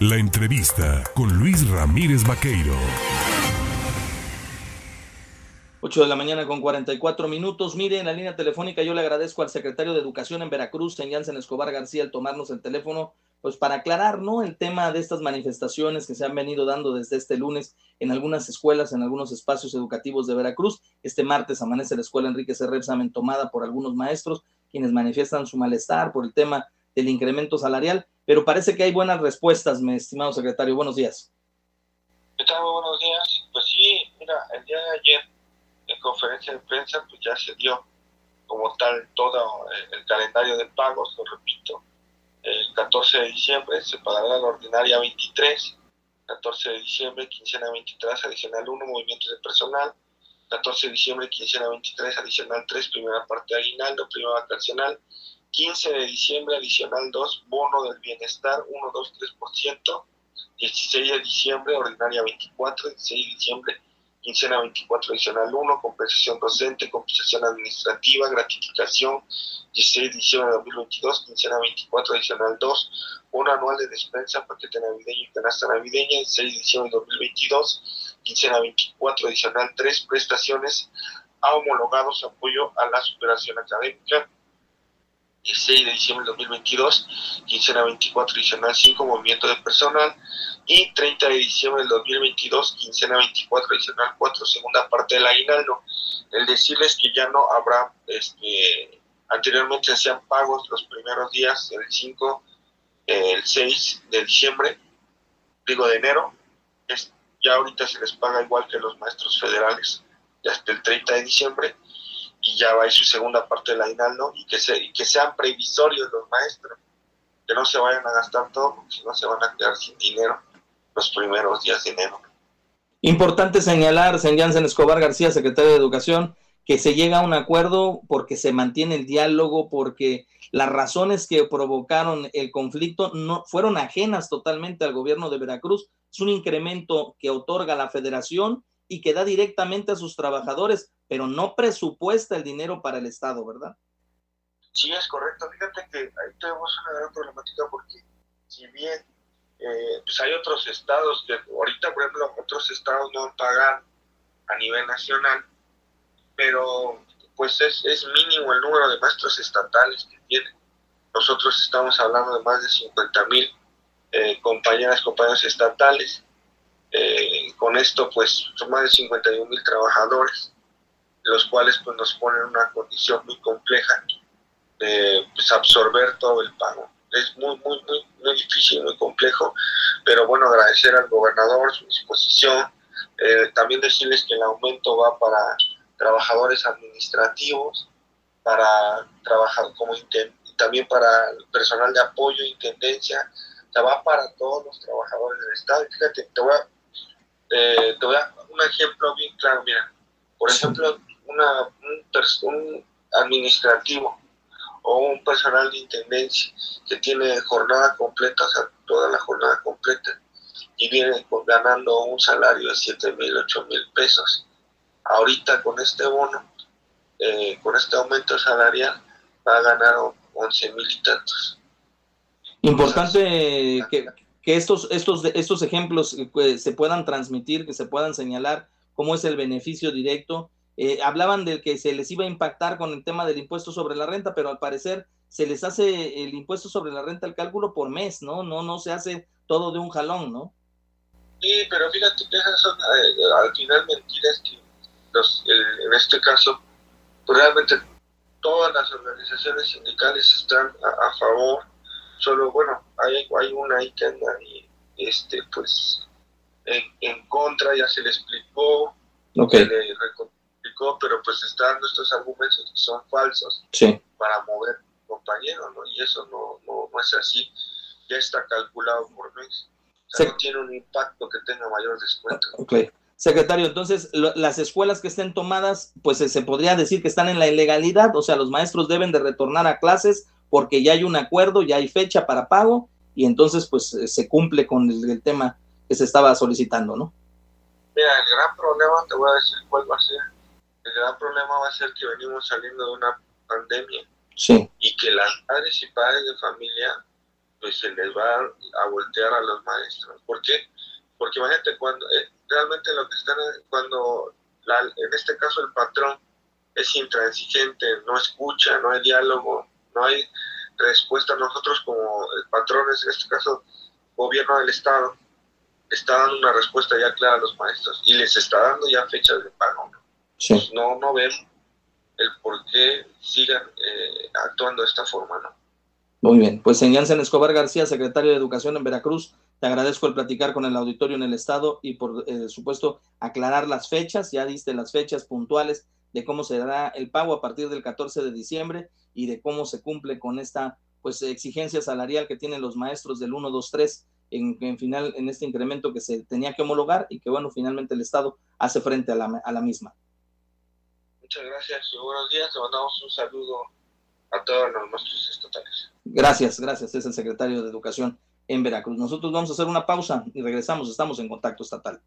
La entrevista con Luis Ramírez Vaqueiro. 8 de la mañana con 44 minutos. Mire, en la línea telefónica yo le agradezco al secretario de Educación en Veracruz, Jansen Escobar García, el tomarnos el teléfono, pues para aclarar, ¿no? El tema de estas manifestaciones que se han venido dando desde este lunes en algunas escuelas, en algunos espacios educativos de Veracruz. Este martes amanece la escuela Enrique Samen tomada por algunos maestros, quienes manifiestan su malestar por el tema del incremento salarial, pero parece que hay buenas respuestas, mi estimado secretario. Buenos días. ¿Qué tal? Buenos días. Pues sí, mira, el día de ayer en conferencia de prensa pues ya se dio como tal todo el calendario de pagos, lo repito. El 14 de diciembre se pagará la ordinaria 23, 14 de diciembre quincena 23 adicional 1 movimientos de personal, 14 de diciembre quincena 23 adicional 3 primera parte de aguinaldo, primera vacacional, 15 de diciembre adicional 2 bono del bienestar 1, 2, 3%, 16 de diciembre ordinaria 24, 16 de diciembre quincena 24 adicional 1, compensación docente, compensación administrativa, gratificación, 16 de diciembre de 2022, quincena 24 adicional 2, bono anual de despensa, paquete navideño y canasta navideña, 16 de diciembre de 2022, quincena 24 adicional 3, prestaciones a homologados, apoyo a la superación académica, 16 de diciembre de 2022, quincena 24 adicional 5, movimiento de personal, y 30 de diciembre del 2022, quincena 24 adicional 4, segunda parte del aguinaldo. El decirles que ya no habrá, este, anteriormente hacían pagos los primeros días, el 5, el 6 de diciembre, digo de enero, es, ya ahorita se les paga igual que los maestros federales, hasta el 30 de diciembre, y ya va a ir su segunda parte del aguinaldo, y que, se, y que sean previsorios los maestros, que no se vayan a gastar todo, porque si no se van a quedar sin dinero los primeros días de enero. Importante señalar, señor Jansen Escobar García, secretario de Educación, que se llega a un acuerdo porque se mantiene el diálogo, porque las razones que provocaron el conflicto no fueron ajenas totalmente al gobierno de Veracruz. Es un incremento que otorga la federación y que da directamente a sus trabajadores, pero no presupuesta el dinero para el Estado, ¿verdad? Sí, es correcto. Fíjate que ahí tenemos una gran problemática porque si bien eh, pues hay otros estados que ahorita, por ejemplo, otros estados no pagan a nivel nacional, pero pues es, es mínimo el número de maestros estatales que tienen. Nosotros estamos hablando de más de 50 mil eh, compañeras, compañeros estatales. Eh, con esto, pues son más de 51 mil trabajadores, los cuales pues nos ponen una condición muy compleja de pues, absorber todo el pago es muy, muy, muy, muy difícil, muy complejo, pero bueno, agradecer al gobernador su disposición, eh, también decirles que el aumento va para trabajadores administrativos, para trabajar como también para el personal de apoyo, intendencia, o va para todos los trabajadores del Estado. fíjate, te voy a, eh, te voy a un ejemplo bien claro, mira, por ejemplo, una, un, un administrativo o un personal de intendencia que tiene jornada completa, o sea, toda la jornada completa, y viene ganando un salario de 7 mil, 8 mil pesos. Ahorita con este bono, eh, con este aumento salarial, va a ganar 11 mil y tantos. Importante que, que, estos, estos, estos ejemplos eh, se puedan transmitir, que se puedan señalar cómo es el beneficio directo eh, hablaban de que se les iba a impactar con el tema del impuesto sobre la renta, pero al parecer se les hace el impuesto sobre la renta el cálculo por mes, ¿no? No, no se hace todo de un jalón, ¿no? Sí, pero fíjate esas son eh, al final mentiras que los, en este caso, pues realmente todas las organizaciones sindicales están a, favor, solo bueno, hay, hay una ahí que anda y, este, pues en, en contra, ya se le explicó, okay. se le pero pues está dando estos argumentos que son falsos para mover compañeros, ¿no? Y eso no, no, es así, ya está calculado por mes. O sea, no tiene un impacto que tenga mayor descuento. Okay. Secretario, entonces las escuelas que estén tomadas, pues se podría decir que están en la ilegalidad, o sea, los maestros deben de retornar a clases porque ya hay un acuerdo, ya hay fecha para pago y entonces pues se cumple con el tema que se estaba solicitando, ¿no? Mira, el gran problema, te voy a decir cuál va a ser el gran problema va a ser que venimos saliendo de una pandemia sí. y que las madres y padres de familia pues se les va a voltear a los maestros. ¿Por qué? Porque imagínate cuando eh, realmente lo que están, cuando en este caso el patrón es intransigente, no escucha, no hay diálogo, no hay respuesta. Nosotros como patrones, en este caso gobierno del Estado, está dando una respuesta ya clara a los maestros y les está dando ya fechas de pago. Pues no, no ven el por qué sigan eh, actuando de esta forma, ¿no? Muy bien, pues en Jansen Escobar García, secretario de Educación en Veracruz, te agradezco el platicar con el auditorio en el Estado y por eh, supuesto aclarar las fechas, ya diste las fechas puntuales de cómo se dará el pago a partir del 14 de diciembre y de cómo se cumple con esta pues exigencia salarial que tienen los maestros del 1, 2, 3 en, en final en este incremento que se tenía que homologar y que bueno, finalmente el Estado hace frente a la, a la misma. Muchas gracias y buenos días. Le mandamos un saludo a todos los maestros estatales. Gracias, gracias. Es el secretario de Educación en Veracruz. Nosotros vamos a hacer una pausa y regresamos. Estamos en contacto estatal.